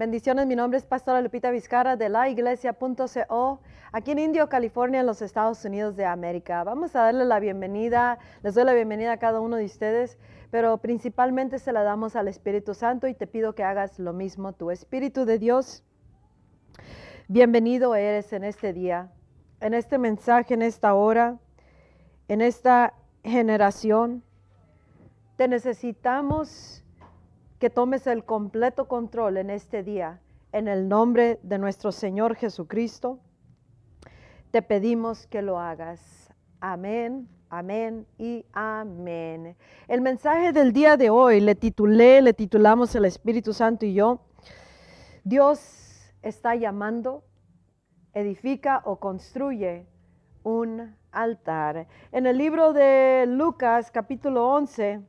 Bendiciones, mi nombre es Pastora Lupita Vizcarra de la iglesia.co, aquí en Indio, California, en los Estados Unidos de América. Vamos a darle la bienvenida, les doy la bienvenida a cada uno de ustedes, pero principalmente se la damos al Espíritu Santo y te pido que hagas lo mismo, tu Espíritu de Dios. Bienvenido eres en este día, en este mensaje, en esta hora, en esta generación. Te necesitamos que tomes el completo control en este día. En el nombre de nuestro Señor Jesucristo, te pedimos que lo hagas. Amén, amén y amén. El mensaje del día de hoy le titulé, le titulamos el Espíritu Santo y yo. Dios está llamando, edifica o construye un altar. En el libro de Lucas capítulo 11,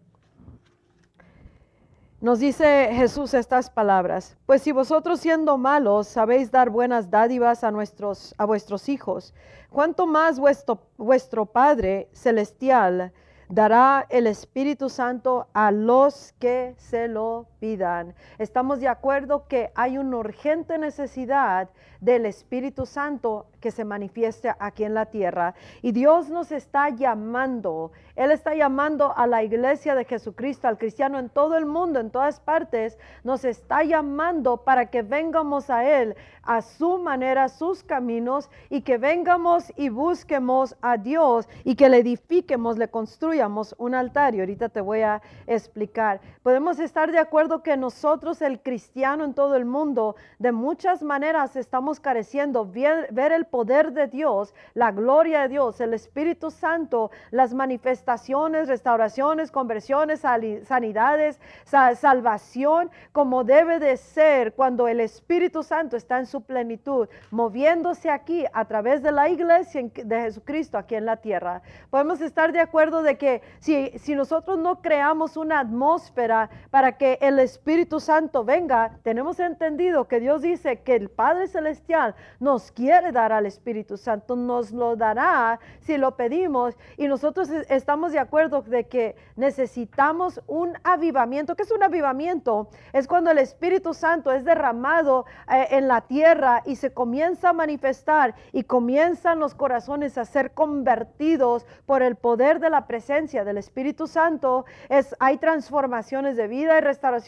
nos dice Jesús estas palabras, pues si vosotros siendo malos sabéis dar buenas dádivas a, nuestros, a vuestros hijos, ¿cuánto más vuestro, vuestro Padre Celestial dará el Espíritu Santo a los que se lo pidan. Estamos de acuerdo que hay una urgente necesidad del Espíritu Santo que se manifieste aquí en la tierra. Y Dios nos está llamando. Él está llamando a la iglesia de Jesucristo, al cristiano en todo el mundo, en todas partes. Nos está llamando para que vengamos a Él, a su manera, sus caminos, y que vengamos y busquemos a Dios y que le edifiquemos, le construyamos un altar. Y ahorita te voy a explicar. Podemos estar de acuerdo que nosotros, el cristiano en todo el mundo, de muchas maneras estamos careciendo ver, ver el poder de Dios, la gloria de Dios, el Espíritu Santo, las manifestaciones, restauraciones, conversiones, sanidades, salvación, como debe de ser cuando el Espíritu Santo está en su plenitud, moviéndose aquí a través de la iglesia de Jesucristo aquí en la tierra. Podemos estar de acuerdo de que si, si nosotros no creamos una atmósfera para que el Espíritu Santo venga, tenemos entendido que Dios dice que el Padre Celestial nos quiere dar al Espíritu Santo, nos lo dará si lo pedimos y nosotros estamos de acuerdo de que necesitamos un avivamiento. ¿Qué es un avivamiento? Es cuando el Espíritu Santo es derramado eh, en la tierra y se comienza a manifestar y comienzan los corazones a ser convertidos por el poder de la presencia del Espíritu Santo. Es, hay transformaciones de vida, hay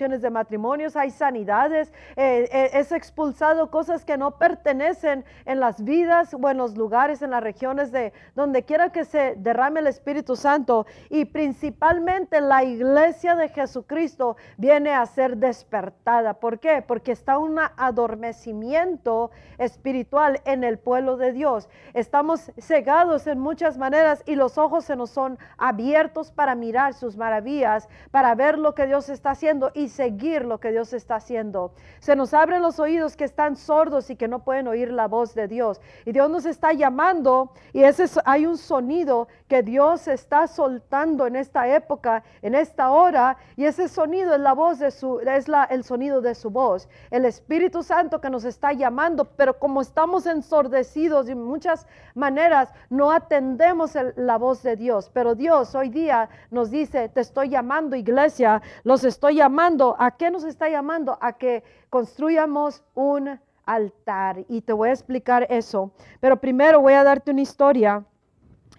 de matrimonios, hay sanidades, eh, eh, es expulsado cosas que no pertenecen en las vidas o en los lugares, en las regiones de donde quiera que se derrame el Espíritu Santo y principalmente la iglesia de Jesucristo viene a ser despertada. ¿Por qué? Porque está un adormecimiento espiritual en el pueblo de Dios. Estamos cegados en muchas maneras y los ojos se nos son abiertos para mirar sus maravillas, para ver lo que Dios está haciendo y seguir lo que Dios está haciendo. Se nos abren los oídos que están sordos y que no pueden oír la voz de Dios. Y Dios nos está llamando y ese hay un sonido que Dios está soltando en esta época, en esta hora, y ese sonido es la voz de su es la, el sonido de su voz. El Espíritu Santo que nos está llamando, pero como estamos ensordecidos de muchas maneras no atendemos la voz de Dios, pero Dios hoy día nos dice, te estoy llamando iglesia, los estoy llamando, ¿a qué nos está llamando? A que construyamos un altar. Y te voy a explicar eso. Pero primero voy a darte una historia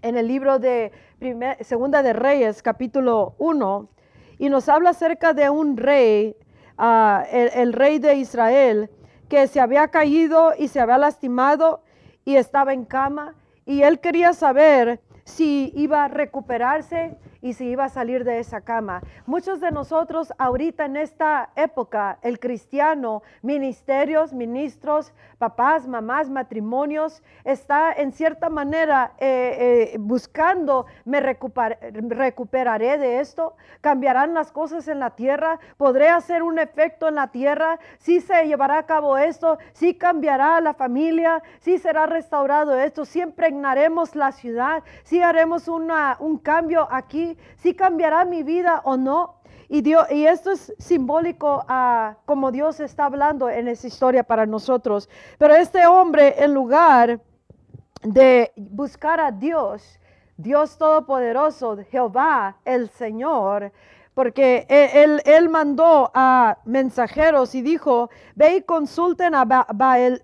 en el libro de Segunda de Reyes, capítulo 1, y nos habla acerca de un rey, ah, el, rey de Israel, que se había caído y se había lastimado y estaba en cama, y él quería saber si iba a recuperarse y si iba a salir de esa cama. Muchos de nosotros ahorita en esta época, el cristiano, ministerios, ministros, papás, mamás, matrimonios, está en cierta manera eh, eh, buscando, me recuperaré de esto, cambiarán las cosas en la tierra, podré hacer un efecto en la tierra, si se llevará a cabo esto, si cambiará la familia, si será restaurado esto, si impregnaremos la ciudad, si haremos una, un cambio aquí si cambiará mi vida o no. Y, Dios, y esto es simbólico a como Dios está hablando en esa historia para nosotros. Pero este hombre, en lugar de buscar a Dios, Dios Todopoderoso, Jehová, el Señor, porque e- él, él mandó a mensajeros y dijo, ve y consulten a Ba- Baal,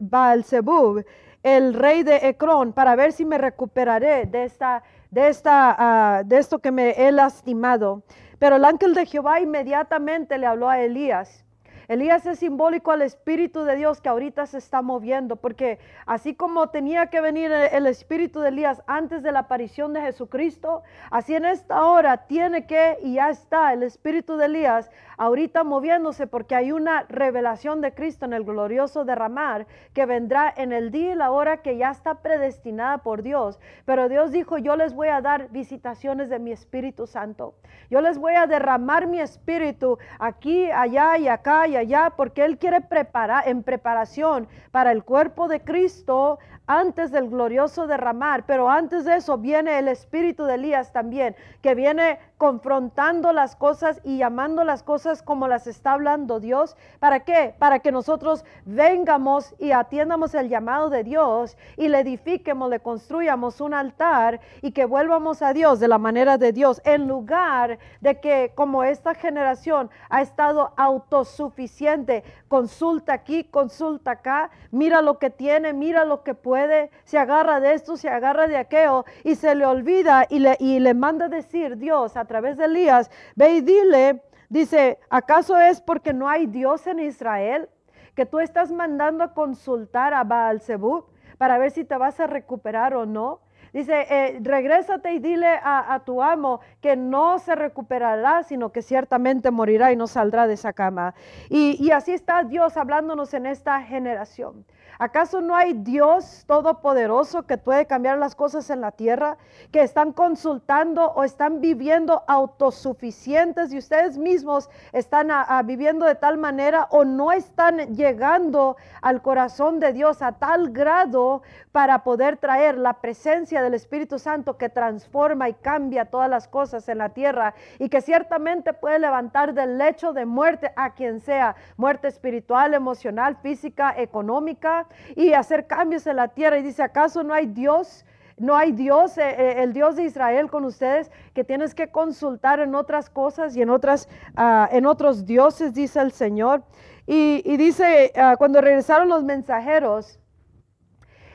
el rey de Ecrón, para ver si me recuperaré de, esta, de, esta, ah, de esto que me he lastimado. Pero el ángel de Jehová inmediatamente le habló a Elías. Elías es simbólico al Espíritu de Dios que ahorita se está moviendo, porque así como tenía que venir el el Espíritu de Elías antes de la aparición de Jesucristo, así en esta hora tiene que y ya está el Espíritu de Elías ahorita moviéndose porque hay una revelación de Cristo en el glorioso derramar que vendrá en el día y la hora que ya está predestinada por Dios. Pero Dios dijo, yo les voy a dar visitaciones de mi Espíritu Santo. Yo les voy a derramar mi espíritu aquí, allá y acá y allá, porque Él quiere preparar en preparación para el cuerpo de Cristo antes del glorioso derramar. Pero antes de eso viene el espíritu de Elías también, que viene confrontando las cosas y llamando las cosas como las está hablando Dios. ¿Para qué? Para que nosotros vengamos y atiendamos el llamado de Dios y le edifiquemos, le construyamos un altar y que vuelvamos a Dios de la manera de Dios, en lugar de que como esta generación ha estado autosuficiente, consulta aquí, consulta acá, mira lo que tiene, mira lo que puede, se agarra de esto, se agarra de aquello y se le olvida y le, y le manda decir Dios a través de Elías, ve y dile, dice, ¿acaso es porque no hay Dios en Israel? que tú estás mandando a consultar a Baal-Zebub para ver si te vas a recuperar o no. Dice, eh, regrésate y dile a, tu amo que no se recuperará, sino que ciertamente morirá y no saldrá de esa cama. Y así está Dios hablándonos en esta generación. ¿Acaso no hay Dios todopoderoso que puede cambiar las cosas en la tierra? Que están consultando o están viviendo autosuficientes y ustedes mismos están viviendo de tal manera o no están llegando al corazón de Dios a tal grado para poder traer la presencia del Espíritu Santo que transforma y cambia todas las cosas en la tierra y que ciertamente puede levantar del lecho de muerte a quien sea, muerte espiritual, emocional, física, económica y hacer cambios en la tierra. Y dice, ¿acaso no hay Dios? No hay Dios, eh, eh, el Dios de Israel con ustedes, que tienes que consultar en otras cosas y en otras, ah, en otros dioses, dice el Señor. Y, dice, ah, cuando regresaron los mensajeros,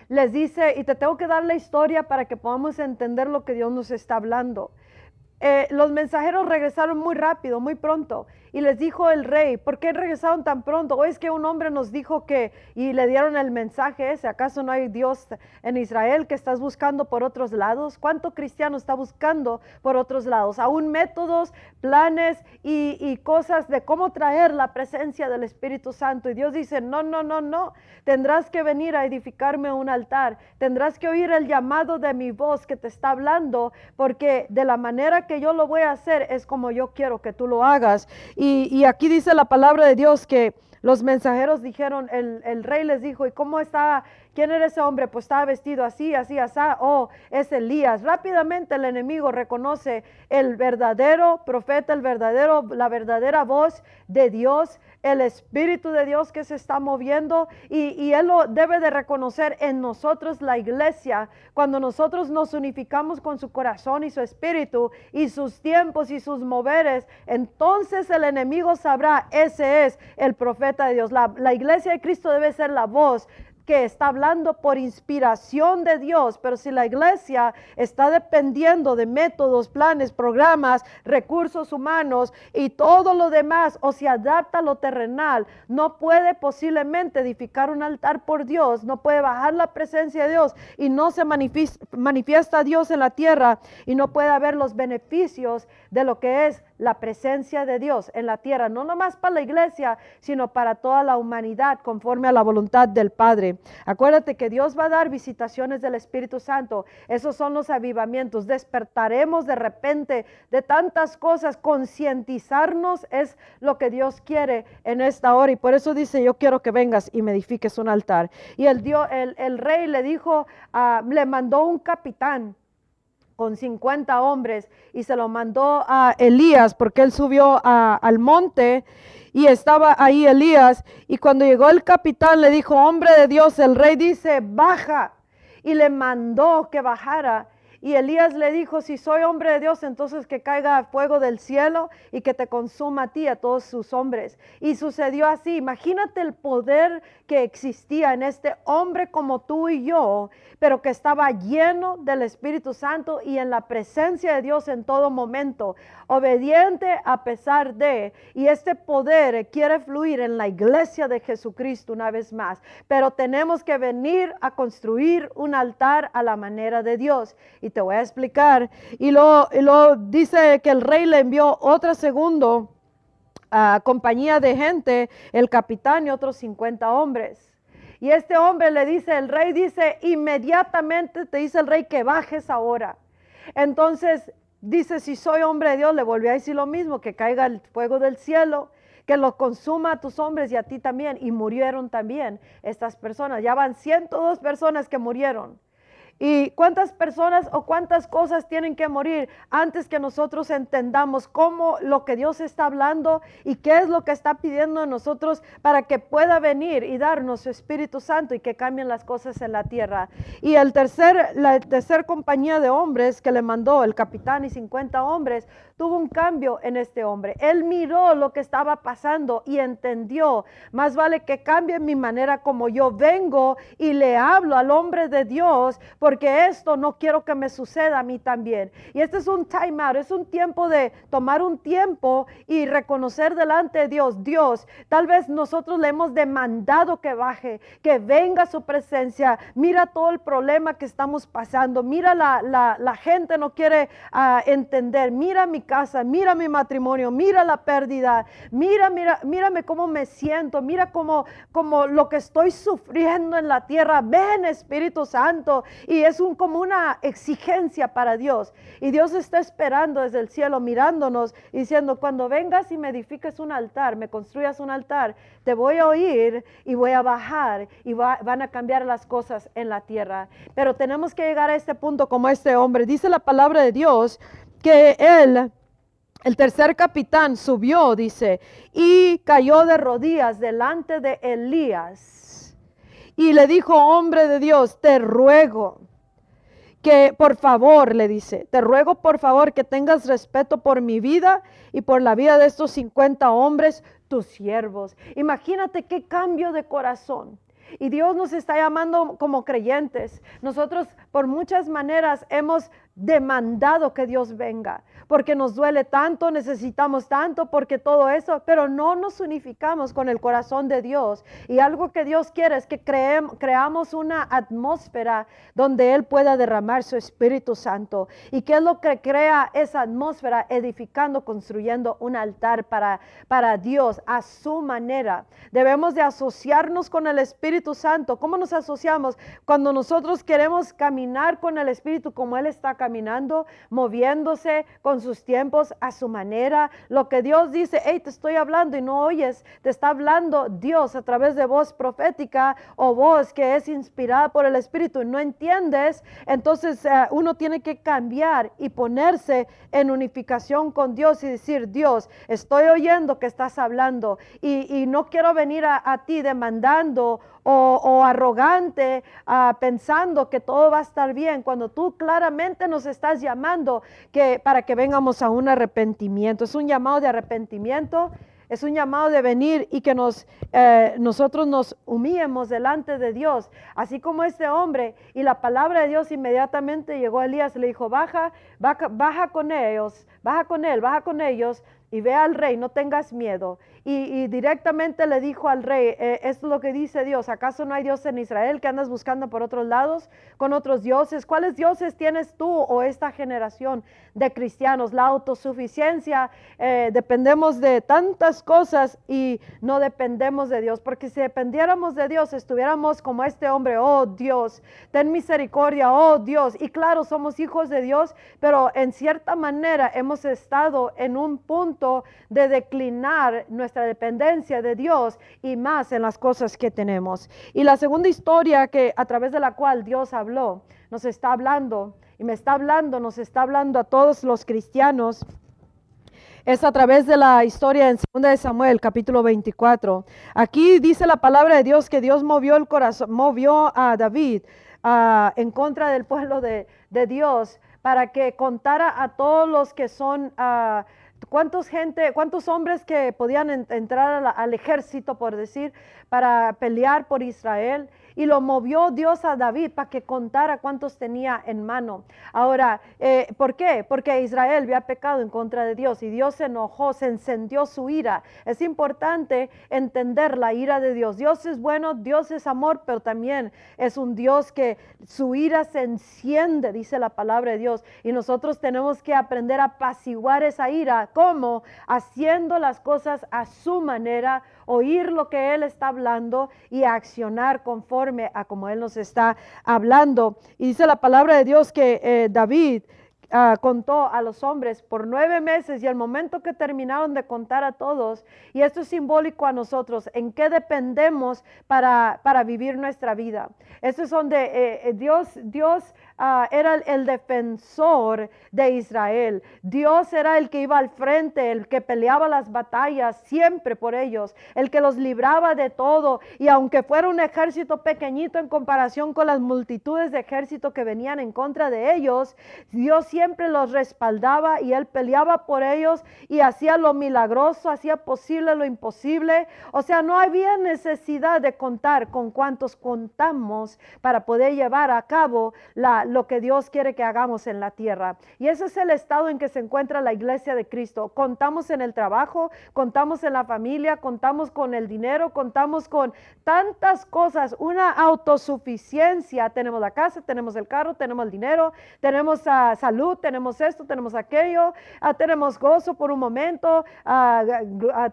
les dice, y te tengo que dar la historia para que podamos entender lo que Dios nos está hablando. Eh, los mensajeros regresaron muy rápido, muy pronto, y les dijo el rey, ¿por qué regresaron tan pronto? ¿O es que un hombre nos dijo que, y le dieron el mensaje ese, ¿acaso no hay Dios en Israel que estás buscando por otros lados? ¿Cuánto cristiano está buscando por otros lados? Aún métodos, planes y, cosas de cómo traer la presencia del Espíritu Santo. Y Dios dice, no, no, no, no, tendrás que venir a edificarme un altar, tendrás que oír el llamado de mi voz que te está hablando, porque de la manera que yo lo voy a hacer es como yo quiero que tú lo hagas. Y aquí dice la palabra de Dios que los mensajeros dijeron, el, el rey les dijo, ¿y cómo está? ¿Quién era ese hombre? Pues estaba vestido así, así, así. Oh, es Elías. Rápidamente el enemigo reconoce el verdadero profeta, el verdadero, la verdadera voz de Dios, el Espíritu de Dios que se está moviendo y, él lo debe de reconocer en nosotros, la iglesia, cuando nosotros nos unificamos con su corazón y su espíritu y sus tiempos y sus moveres, entonces el enemigo sabrá, ese es el profeta de Dios. La, la iglesia de Cristo debe ser la voz que está hablando por inspiración de Dios, pero si la iglesia está dependiendo de métodos, planes, programas, recursos humanos y todo lo demás, o se adapta a lo terrenal, no puede posiblemente edificar un altar por Dios, no puede bajar la presencia de Dios y no se manifis- manifiesta Dios en la tierra y no puede haber los beneficios de lo que es la presencia de Dios en la tierra, no nomás para la iglesia, sino para toda la humanidad conforme a la voluntad del Padre. Acuérdate que Dios va a dar visitaciones del Espíritu Santo. Esos son los avivamientos. Despertaremos de repente de tantas cosas. Concientizarnos es lo que Dios quiere en esta hora. Y por eso dice, yo quiero que vengas y me edifiques un altar. Y el, Dios, el, el rey le dijo, ah, le mandó un capitán con 50 hombres y se lo mandó a Elías porque él subió al monte y estaba ahí Elías y cuando llegó el capitán le dijo, hombre de Dios, el rey dice, baja y le mandó que bajara. Y Elías le dijo, si soy hombre de Dios, entonces que caiga fuego del cielo y que te consuma a ti, a todos sus hombres. Y sucedió así. Imagínate el poder que existía en este hombre como tú y yo, pero que estaba lleno del Espíritu Santo y en la presencia de Dios en todo momento, obediente a pesar de. Y este poder quiere fluir en la iglesia de Jesucristo una vez más. Pero tenemos que venir a construir un altar a la manera de Dios. Y te voy a explicar. Y lo, dice que el rey le envió otra segundo a compañía de gente, el capitán y otros 50 hombres. Y este hombre le dice, el rey dice, inmediatamente te dice el rey que bajes ahora. Entonces dice, si soy hombre de Dios, le volví a decir lo mismo, que caiga el fuego del cielo, que lo consuma a tus hombres y a ti también. Y murieron también estas personas. Ya van 102 personas que murieron. ¿Y cuántas personas o cuántas cosas tienen que morir antes que nosotros entendamos cómo lo que Dios está hablando y qué es lo que está pidiendo de nosotros para que pueda venir y darnos su Espíritu Santo y que cambien las cosas en la tierra? Y el tercer, la tercera compañía de hombres que le mandó el capitán y 50 hombres tuvo un cambio en este hombre. Él miró lo que estaba pasando y entendió, más vale que cambie mi manera como yo vengo y le hablo al hombre de Dios, porque esto no quiero que me suceda a mí también. Y este es un time out, es un tiempo de tomar un tiempo y reconocer delante de Dios, Dios, tal vez nosotros le hemos demandado que baje, que venga su presencia, mira todo el problema que estamos pasando, mira la, la, gente no quiere ah, entender, mira mi casa, mira mi matrimonio, mira la pérdida, mira, mira, mírame cómo me siento, mira cómo, cómo lo que estoy sufriendo en la tierra. Ven Espíritu Santo. Es un, como una exigencia para Dios. Y Dios está esperando desde el cielo, mirándonos, diciendo, cuando vengas y me edifiques un altar, me construyas un altar, te voy a oír y voy a bajar y van a cambiar las cosas en la tierra. Pero tenemos que llegar a este punto como este hombre. Dice la palabra de Dios que él, el tercer capitán, subió, dice, y cayó de rodillas delante de Elías. Y le dijo, hombre de Dios, te ruego que por favor, le dice, te ruego por favor que tengas respeto por mi vida y por la vida de estos 50 hombres, tus siervos. Imagínate qué cambio de corazón. Y Dios nos está llamando como creyentes. Nosotros por muchas maneras hemos demandado que Dios venga porque nos duele tanto, necesitamos tanto, porque todo eso, pero no nos unificamos con el corazón de Dios. Y algo que Dios quiere es que creamos una atmósfera donde Él pueda derramar su Espíritu Santo. ¿Y qué es lo que crea esa atmósfera? Edificando, construyendo un altar para, para Dios a su manera. Debemos de asociarnos con el Espíritu Santo. ¿Cómo nos asociamos? Cuando nosotros queremos caminar con el Espíritu como Él está caminando, moviéndose, con sus tiempos, a su manera. Lo que Dios dice, hey, te estoy hablando y no oyes, te está hablando Dios a través de voz profética o voz que es inspirada por el Espíritu y no entiendes, entonces eh, uno tiene que cambiar y ponerse en unificación con Dios y decir, Dios, estoy oyendo que estás hablando y, no quiero venir a ti demandando o, arrogante ah, pensando que todo va a estar bien, cuando tú claramente nos estás llamando que, para que vengamos a un arrepentimiento. Es un llamado de arrepentimiento. Es un llamado de venir y que nos, eh, nosotros nos humillemos delante de Dios, así como este hombre. Y la palabra de Dios inmediatamente llegó a Elías le dijo, baja, baja, baja con ellos, baja con él, baja con ellos y ve al rey, no tengas miedo. Y, directamente le dijo al rey, eh, esto es lo que dice Dios, ¿acaso no hay Dios en Israel que andas buscando por otros lados con otros dioses? ¿Cuáles dioses tienes tú o esta generación de cristianos? La autosuficiencia, eh, dependemos de tantas cosas y no dependemos de Dios, porque si dependiéramos de Dios, estuviéramos como este hombre, oh Dios, ten misericordia, oh Dios. Y claro, somos hijos de Dios, pero en cierta manera hemos estado en un punto de declinar nuestra dependencia de Dios y más en las cosas que tenemos. Y la segunda historia que a través de la cual Dios habló, nos está hablando y me está hablando, nos está hablando a todos los cristianos es a través de la historia en 2 de Samuel, capítulo 24. Aquí dice la palabra de Dios que Dios movió el corazón, movió a David ah, en contra del pueblo de, de Dios para que contara a todos los que son... ah, ¿Cuántos gente, cuántos hombres que podían en- entrar al ejército, por decir, para pelear por Israel? Y lo movió Dios a David para que contara cuántos tenía en mano. Ahora, eh, ¿por qué? Porque Israel había pecado en contra de Dios y Dios se enojó, se encendió su ira. Es importante entender la ira de Dios. Dios es bueno, Dios es amor, pero también es un Dios que su ira se enciende, dice la palabra de Dios. Y nosotros tenemos que aprender a apaciguar esa ira. ¿Cómo? Haciendo las cosas a su manera, oír lo que Él está hablando y accionar conforme a como Él nos está hablando. Y dice la palabra de Dios que eh, David ah, contó a los hombres por nueve meses y el momento que terminaron de contar a todos, y esto es simbólico a nosotros, en qué dependemos para, para vivir nuestra vida. Esto es donde eh, eh, Dios, Dios ah, era el, defensor de Israel. Dios era el que iba al frente, el que peleaba las batallas siempre por ellos, el que los libraba de todo. Y aunque fuera un ejército pequeñito en comparación con las multitudes de ejército que venían en contra de ellos, Dios siempre los respaldaba y él peleaba por ellos y hacía lo milagroso, hacía posible lo imposible. O sea, no había necesidad de contar con cuántos contamos para poder llevar a cabo la, lo que Dios quiere que hagamos en la tierra. Y ese es el estado en que se encuentra la iglesia de Cristo. Contamos en el trabajo, contamos en la familia, contamos con el dinero, contamos con tantas cosas, una autosuficiencia. Tenemos la casa, tenemos el carro, tenemos el dinero, tenemos ah, salud, tenemos esto, tenemos aquello, ah, tenemos gozo por un momento, ah,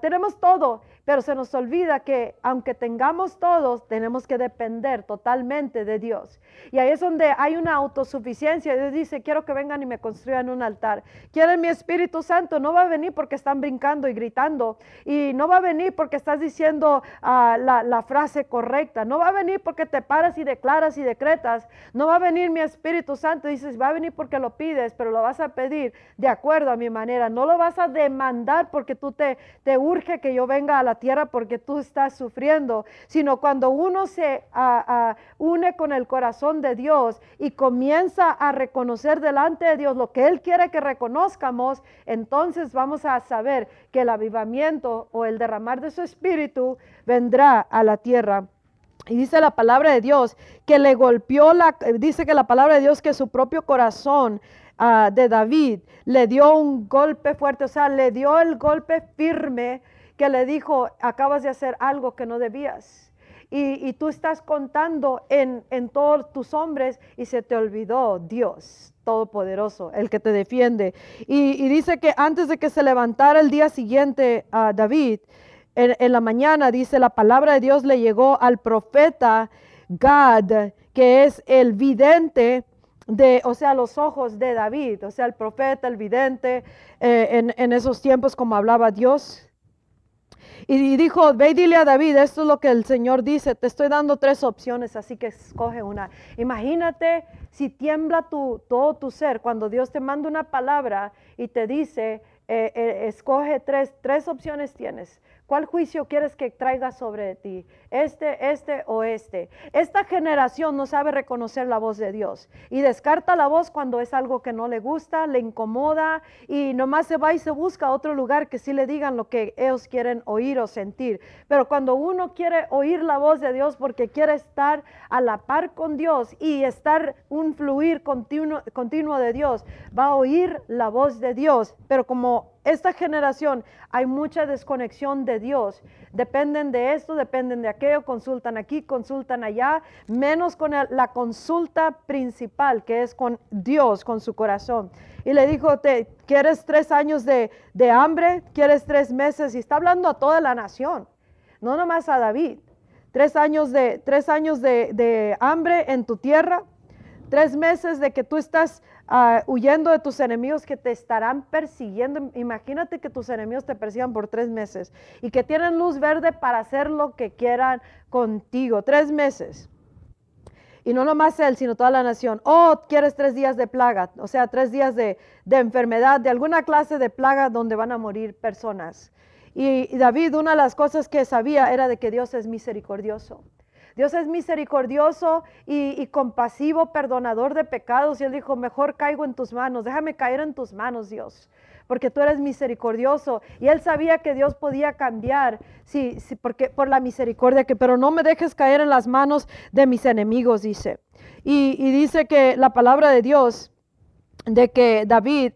tenemos todo. Pero se nos olvida que aunque tengamos todos, tenemos que depender totalmente de Dios. Y ahí es donde hay una autosuficiencia. Dios dice, quiero que vengan y me construyan un altar. Quieren mi Espíritu Santo. No va a venir porque están brincando y gritando. Y no va a venir porque estás diciendo ah, la, frase correcta. No va a venir porque te paras y declaras y decretas. No va a venir mi Espíritu Santo. Dices, va a venir porque lo pides, pero lo vas a pedir de acuerdo a mi manera. No lo vas a demandar porque tú te, te urge que yo venga a la tierra porque tú estás sufriendo, sino cuando uno se ah, une con el corazón de Dios y comienza a reconocer delante de Dios lo que Él quiere que reconozcamos, entonces vamos a saber que el avivamiento o el derramar de su espíritu vendrá a la tierra. Y dice la palabra de Dios que le golpeó la, dice que la palabra de Dios que su propio corazón ah, de David le dio un golpe fuerte, o sea, le dio el golpe firme que le dijo, acabas de hacer algo que no debías. Y, y tú estás contando en, en todos tus hombres y se te olvidó Dios Todopoderoso, el que te defiende. Y, y dice que antes de que se levantara el día siguiente a David, en, en la mañana, dice, la palabra de Dios le llegó al profeta Gad, que es el vidente de, o sea, los ojos de David, o sea, el profeta, el vidente, eh, en, en esos tiempos como hablaba Dios. Y, dijo, ve y dile a David, esto es lo que el Señor dice, te estoy dando tres opciones, así que escoge una. Imagínate si tiembla tu, todo tu ser cuando Dios te manda una palabra y te dice, eh, eh, escoge tres, tres opciones tienes. ¿Cuál juicio quieres que traiga sobre ti? Este, este o este. Esta generación no sabe reconocer la voz de Dios y descarta la voz cuando es algo que no le gusta, le incomoda y nomás se va y se busca otro lugar que sí le digan lo que ellos quieren oír o sentir. Pero cuando uno quiere oír la voz de Dios porque quiere estar a la par con Dios y estar un fluir continuo, continuo de Dios, va a oír la voz de Dios. Pero como esta generación hay mucha desconexión de Dios. Dependen de esto, dependen de aquello, consultan aquí, consultan allá, menos con la consulta principal que es con Dios, con su corazón. Y le dijo, ¿te, ¿quieres tres años de, de hambre? ¿Quieres tres meses? Y está hablando a toda la nación, no nomás a David. Tres años de, tres años de, de hambre en tu tierra, tres meses de que tú estás ah, huyendo de tus enemigos que te estarán persiguiendo. Imagínate que tus enemigos te persigan por tres meses y que tienen luz verde para hacer lo que quieran contigo. Tres meses. Y no nomás él, sino toda la nación. Oh, quieres tres días de plaga, o sea, tres días de, de enfermedad, de alguna clase de plaga donde van a morir personas. Y, y David, una de las cosas que sabía era de que Dios es misericordioso. Dios es misericordioso y, compasivo, perdonador de pecados. Y él dijo, mejor caigo en tus manos, déjame caer en tus manos, Dios porque tú eres misericordioso. Y él sabía que Dios podía cambiar, sí, sí, porque, por la misericordia, que, pero no me dejes caer en las manos de mis enemigos, dice. Y, dice que la palabra de Dios, de que David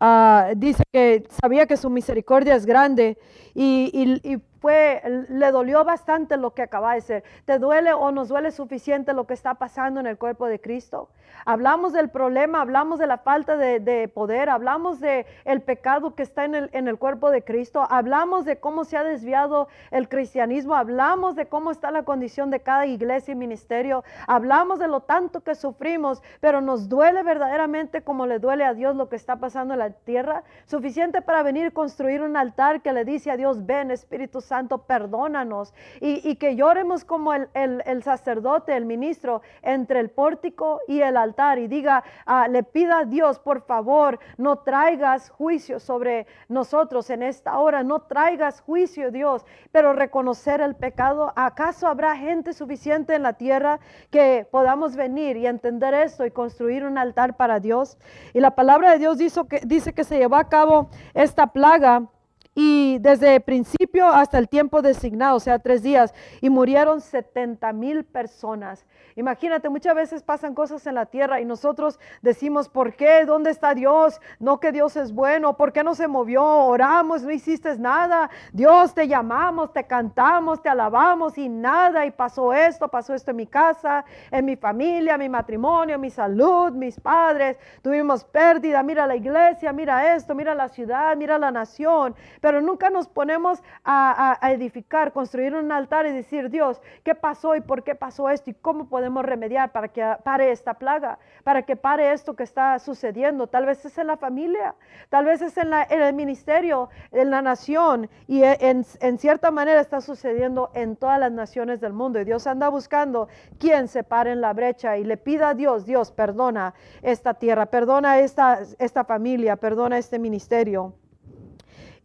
ah, dice que sabía que su misericordia es grande y, fue, le dolió bastante lo que acaba de ser. ¿Te duele o nos duele suficiente lo que está pasando en el cuerpo de Cristo? Hablamos del problema, hablamos de la falta de, poder, hablamos de pecado que está en el, en el cuerpo de Cristo, hablamos de cómo se ha desviado el cristianismo, hablamos de cómo está la condición de cada iglesia y ministerio, hablamos de lo tanto que sufrimos, pero nos duele verdaderamente como le duele a Dios lo que está pasando en la tierra, suficiente para venir construir un altar que le dice a Dios, ven Espíritu Santo, perdónanos, y, que lloremos como el, el sacerdote, el ministro, entre el pórtico y el altar y diga, ah, le pida a Dios, por favor, no traigas juicio sobre nosotros en esta hora, no traigas juicio, Dios, pero reconocer el pecado. ¿Acaso habrá gente suficiente en la tierra que podamos venir y entender esto y construir un altar para Dios? Y la palabra de Dios dice que, dice que se llevó a cabo esta plaga y desde el principio hasta el tiempo designado, o sea, tres días, y murieron 70 mil personas. Imagínate, muchas veces pasan cosas en la tierra y nosotros decimos, ¿por qué? ¿Dónde está Dios? No que Dios es bueno, ¿por qué no se movió? Oramos, no hiciste nada. Dios, te llamamos, te cantamos, te alabamos y nada. Y pasó esto, pasó esto en mi casa, en mi familia, mi matrimonio, mi salud, mis padres. Tuvimos pérdida, mira la iglesia, mira esto, mira la ciudad, mira la nación. Nunca nos ponemos a, edificar, construir un altar y decir, Dios, ¿qué pasó y por qué pasó esto y cómo podemos remediar para que pare esta plaga, para que pare esto que está sucediendo. Tal vez es en la familia, tal vez es en, el ministerio, en la nación y e, en, cierta manera está sucediendo en todas las naciones del mundo. Y Dios anda buscando quien se pare en la brecha y le pida a Dios, Dios, perdona esta tierra, perdona esta, esta familia, perdona este ministerio.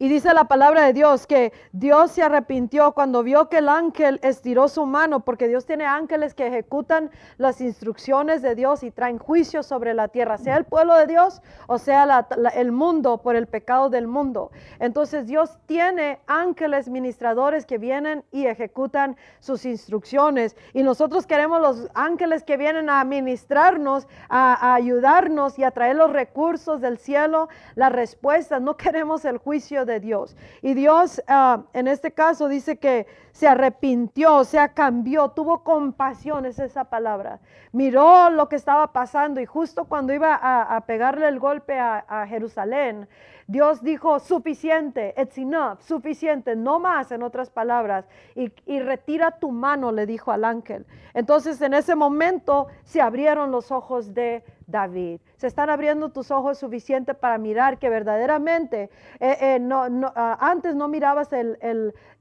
Y dice la palabra de Dios que Dios se arrepintió cuando vio que el ángel estiró su mano, porque Dios tiene ángeles que ejecutan las instrucciones de Dios y traen juicio sobre la tierra, sea el pueblo de Dios o sea el mundo por el pecado del mundo. Entonces Dios tiene ángeles ministradores que vienen y ejecutan sus instrucciones. Y nosotros queremos los ángeles que vienen a ministrarnos, a, ayudarnos y a traer los recursos del cielo, las respuestas. No queremos el juicio de Dios. Y Dios ah, en este caso dice que se arrepintió, o sea, cambió, tuvo compasión, es esa palabra. Miró lo que estaba pasando y justo cuando iba a, pegarle el golpe a, Jerusalén, Dios dijo, suficiente, it's enough, suficiente, no más, en otras palabras, y, y, retira tu mano, le dijo al ángel. Entonces en ese momento se abrieron los ojos de David. Se están abriendo tus ojos suficiente para mirar que verdaderamente eh, eh, ah, antes no mirabas el,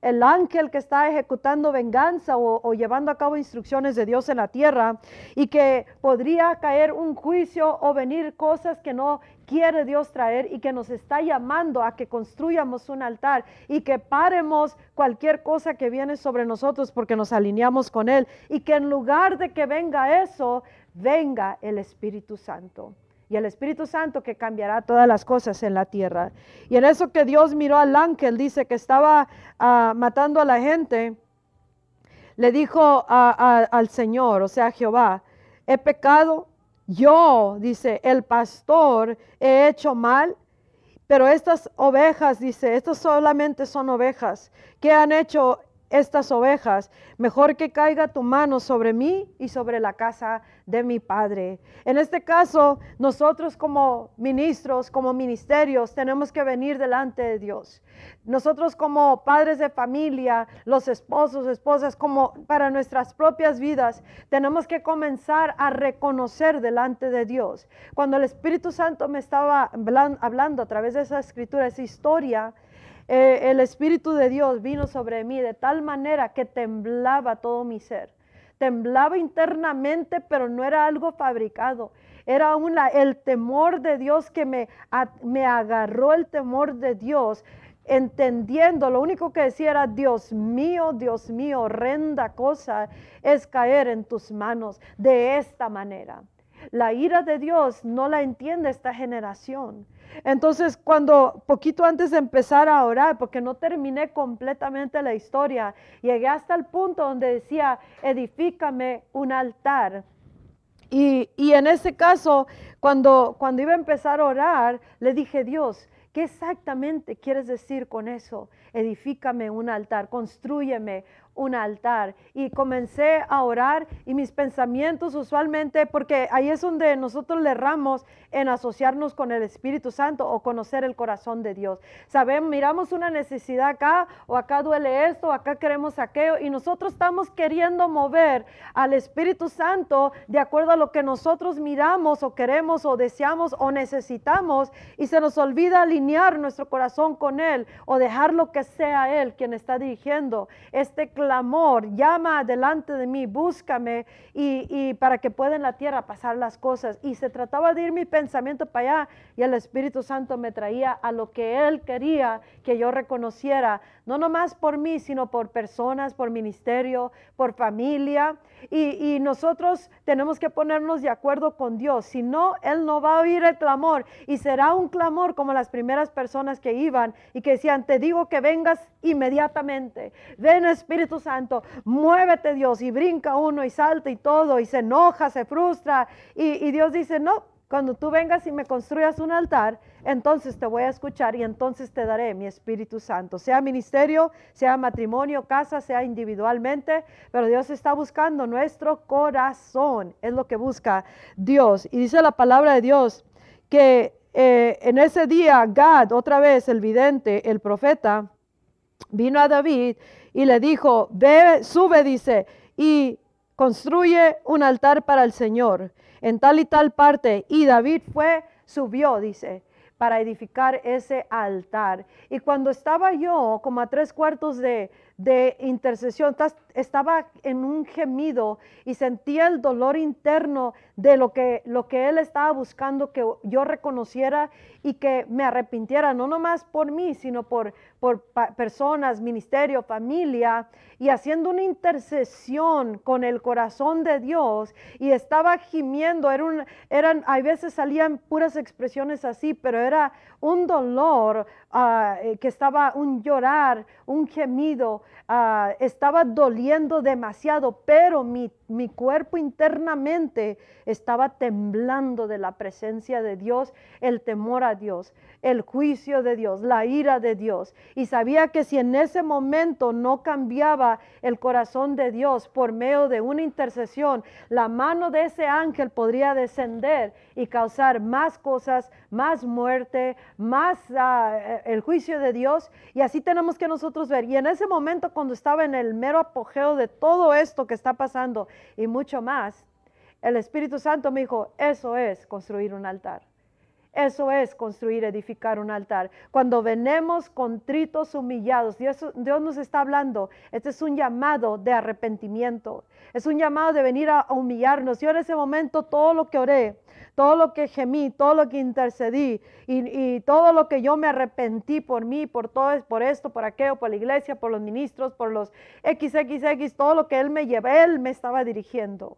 el, ángel que está ejecutando venganza o, llevando a cabo instrucciones de Dios en la tierra y que podría caer un juicio o venir cosas que no quiere Dios traer y que nos está llamando a que construyamos un altar y que paremos cualquier cosa que viene sobre nosotros porque nos alineamos con Él y que en lugar de que venga eso, venga el Espíritu Santo. Y el Espíritu Santo que cambiará todas las cosas en la tierra. Y en eso que Dios miró al ángel, dice que estaba ah, matando a la gente, le dijo al Señor, o sea, Jehová, he pecado, yo, dice, el pastor, he hecho mal, pero estas ovejas, dice, estas solamente son ovejas. Que han hecho estas ovejas, mejor que caiga tu mano sobre mí y sobre la casa de mi Padre. En este caso, nosotros como ministros, como ministerios, tenemos que venir delante de Dios. Nosotros como padres de familia, los esposos, esposas, como para nuestras propias vidas, tenemos que comenzar a reconocer delante de Dios. Cuando el Espíritu Santo me estaba hablando a través de esa escritura, esa historia, eh, el Espíritu de Dios vino sobre mí de tal manera que temblaba todo mi ser. Temblaba internamente, pero no era algo fabricado. Era el temor de Dios que me, me agarró el temor de Dios entendiendo, lo único que decía era, Dios mío, Dios mío, horrenda cosa es caer en tus manos de esta manera. La ira de Dios no la entiende esta generación. Entonces, cuando poquito antes de empezar a orar, porque no terminé completamente la historia, llegué hasta el punto donde decía, edifícame un altar. Y, en ese caso, cuando, cuando iba a empezar a orar, le dije, Dios, ¿Qué exactamente quieres decir con eso? Edifícame un altar, construyeme un altar. Y comencé a orar y mis pensamientos usualmente, porque ahí es donde nosotros le erramos en asociarnos con el Espíritu Santo o conocer el corazón de Dios. Sabemos, miramos una necesidad acá o acá duele esto, o acá queremos aquello y nosotros estamos queriendo mover al Espíritu Santo de acuerdo a lo que nosotros miramos o queremos o deseamos o necesitamos y se nos olvida alinear nuestro corazón con Él o dejarlo que sea Él quien está dirigiendo este clamor, llama delante de mí, búscame y, para que pueda en la tierra pasar las cosas. Y se trataba de ir mi pensamiento para allá y el Espíritu Santo me traía a lo que Él quería que yo reconociera, no nomás por mí, sino por personas, por ministerio, por familia. Y, y nosotros tenemos que ponernos de acuerdo con Dios, si no, Él no va a oír el clamor y será un clamor como las primeras personas que iban y que decían, te digo que vengas inmediatamente. Ven Espíritu Santo, muévete Dios y brinca uno y salta y todo y se enoja, se frustra. Y, Dios dice, no, cuando tú vengas y me construyas un altar, entonces te voy a escuchar y entonces te daré mi Espíritu Santo, sea ministerio, sea matrimonio, casa, sea individualmente, pero Dios está buscando nuestro corazón, es lo que busca Dios. Y dice la palabra de Dios que eh, en ese día Gad, otra vez el vidente, el profeta, vino a David y le dijo, ve, sube, dice, y construye un altar para el Señor en tal y tal parte. Y David fue, subió, dice, para edificar ese altar. Y cuando estaba yo como a tres cuartos de, de intercesión, estaba en un gemido y sentía el dolor interno de lo que, lo que él estaba buscando que yo reconociera y que me arrepintiera, no nomás por mí, sino por, por personas, ministerio, familia, y haciendo una intercesión con el corazón de Dios y estaba gimiendo, era un, eran, a veces salían puras expresiones así, pero era un dolor ah, eh, que estaba, un llorar, un gemido, ah, estaba doliendo demasiado, pero mi, mi cuerpo internamente estaba temblando de la presencia de Dios, el temor a Dios, el juicio de Dios, la ira de Dios. Y sabía que si en ese momento no cambiaba el corazón de Dios por medio de una intercesión, la mano de ese ángel podría descender y causar más cosas, más muerte, más ah, el juicio de Dios. Y así tenemos que nosotros ver. Y en ese momento cuando estaba en el mero apogeo de todo esto que está pasando y mucho más, el Espíritu Santo me dijo, eso es construir un altar. Eso es construir, edificar un altar. Cuando venemos contritos, humillados, Dios, Dios, nos está hablando. Este es un llamado de arrepentimiento. Es un llamado de venir a, humillarnos. Yo en ese momento todo lo que oré, todo lo que gemí, todo lo que intercedí y, todo lo que yo me arrepentí por mí, por todo, por esto, por aquello, por la iglesia, por los ministros, por los XXX, todo lo que Él me llevó, Él me estaba dirigiendo.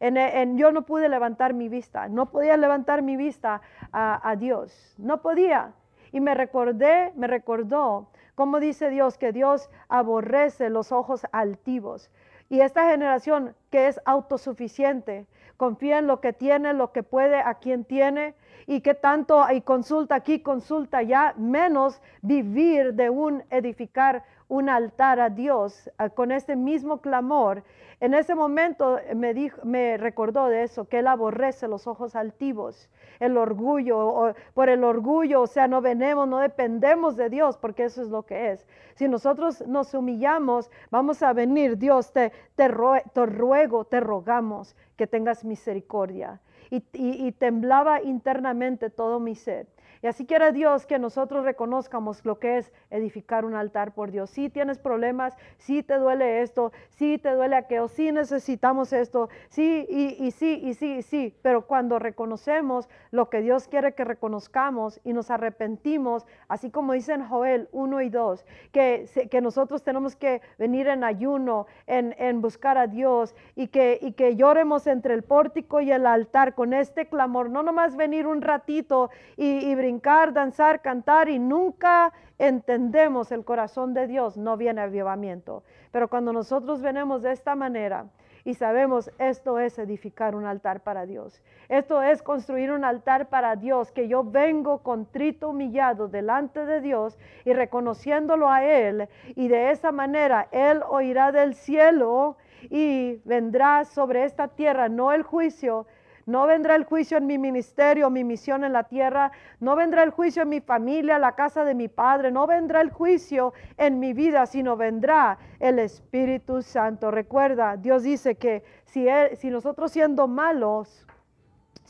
Yo no pude levantar mi vista, no podía levantar mi vista a, Dios, no podía. Y me recordé, me recordó cómo dice Dios que Dios aborrece los ojos altivos. Y esta generación que es autosuficiente, confía en lo que tiene, lo que puede, a quien tiene, y que tanto hay consulta aquí, consulta allá, menos vivir de un edificar un altar a Dios con este mismo clamor. En ese momento me, dijo, me recordó de eso, que Él aborrece los ojos altivos, el orgullo, por el orgullo, o sea, no venemos, no dependemos de Dios, porque eso es lo que es. Si nosotros nos humillamos, vamos a venir, Dios, te, te, ruego, te rogamos que tengas misericordia. Y, y temblaba internamente todo mi ser. Y así quiera Dios que nosotros reconozcamos lo que es edificar un altar por Dios. Si tienes problemas, si te duele esto, si te duele aquello, si necesitamos esto, sí y, sí y sí y sí. Pero cuando reconocemos lo que Dios quiere que reconozcamos y nos arrepentimos, así como dice en Joel 1 y 2, que, que nosotros tenemos que venir en ayuno, en, en buscar a Dios y que, y que lloremos entre el pórtico y el altar con este clamor, no nomás venir un ratito y, y brincar, danzar, cantar y nunca entendemos el corazón de Dios, no viene avivamiento. Pero cuando nosotros venimos de esta manera, y sabemos esto es edificar un altar para Dios. Esto es construir un altar para Dios, que yo vengo contrito, humillado delante de Dios y reconociéndolo a Él. Y de esa manera Él oirá del cielo y vendrá sobre esta tierra, no el juicio, no vendrá el juicio en mi ministerio, mi misión en la tierra. No vendrá el juicio en mi familia, la casa de mi padre. No vendrá el juicio en mi vida, sino vendrá el Espíritu Santo. Recuerda, Dios dice que si, si nosotros siendo malos,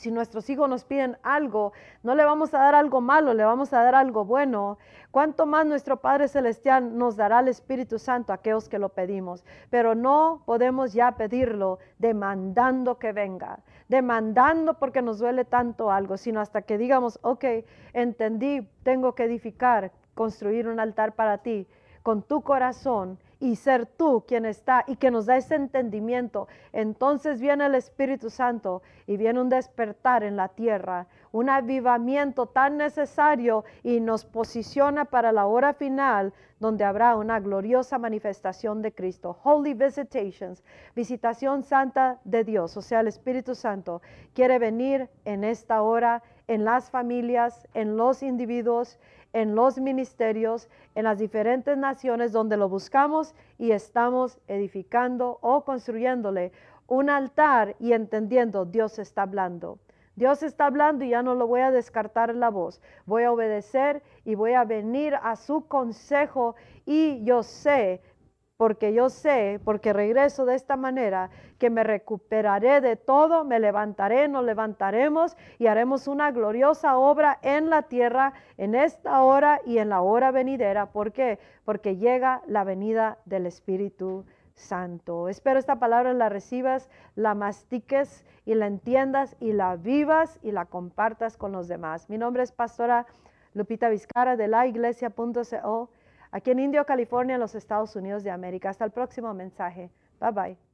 si nuestros hijos nos piden algo, no le vamos a dar algo malo, le vamos a dar algo bueno. ¿Cuánto más nuestro Padre Celestial nos dará el Espíritu Santo a aquellos que lo pedimos? Pero no podemos ya pedirlo demandando que venga, demandando porque nos duele tanto algo, sino hasta que digamos, ok, entendí, tengo que edificar, construir un altar para ti con tu corazón y ser tú quien está y que nos da ese entendimiento, entonces viene el Espíritu Santo y viene un despertar en la tierra, un avivamiento tan necesario y nos posiciona para la hora final donde habrá una gloriosa manifestación de Cristo. Holy visitations, visitación santa de Dios, o sea, el Espíritu Santo quiere venir en esta hora en las familias, en los individuos, en los ministerios, en las diferentes naciones donde lo buscamos y estamos edificando o construyéndole un altar y entendiendo Dios está hablando. Dios está hablando y ya no lo voy a descartar la voz. Voy a obedecer y voy a venir a su consejo y yo sé porque yo sé, porque regreso de esta manera, que me recuperaré de todo, me levantaré, nos levantaremos y haremos una gloriosa obra en la tierra en esta hora y en la hora venidera. ¿Por qué? Porque llega la venida del Espíritu Santo. Espero esta palabra la recibas, la mastiques y la entiendas y la vivas y la compartas con los demás. Mi nombre es Pastora Lupita Vizcara de la iglesia.co aquí en Indio, California, en los Estados Unidos de América. Hasta el próximo mensaje. Bye bye.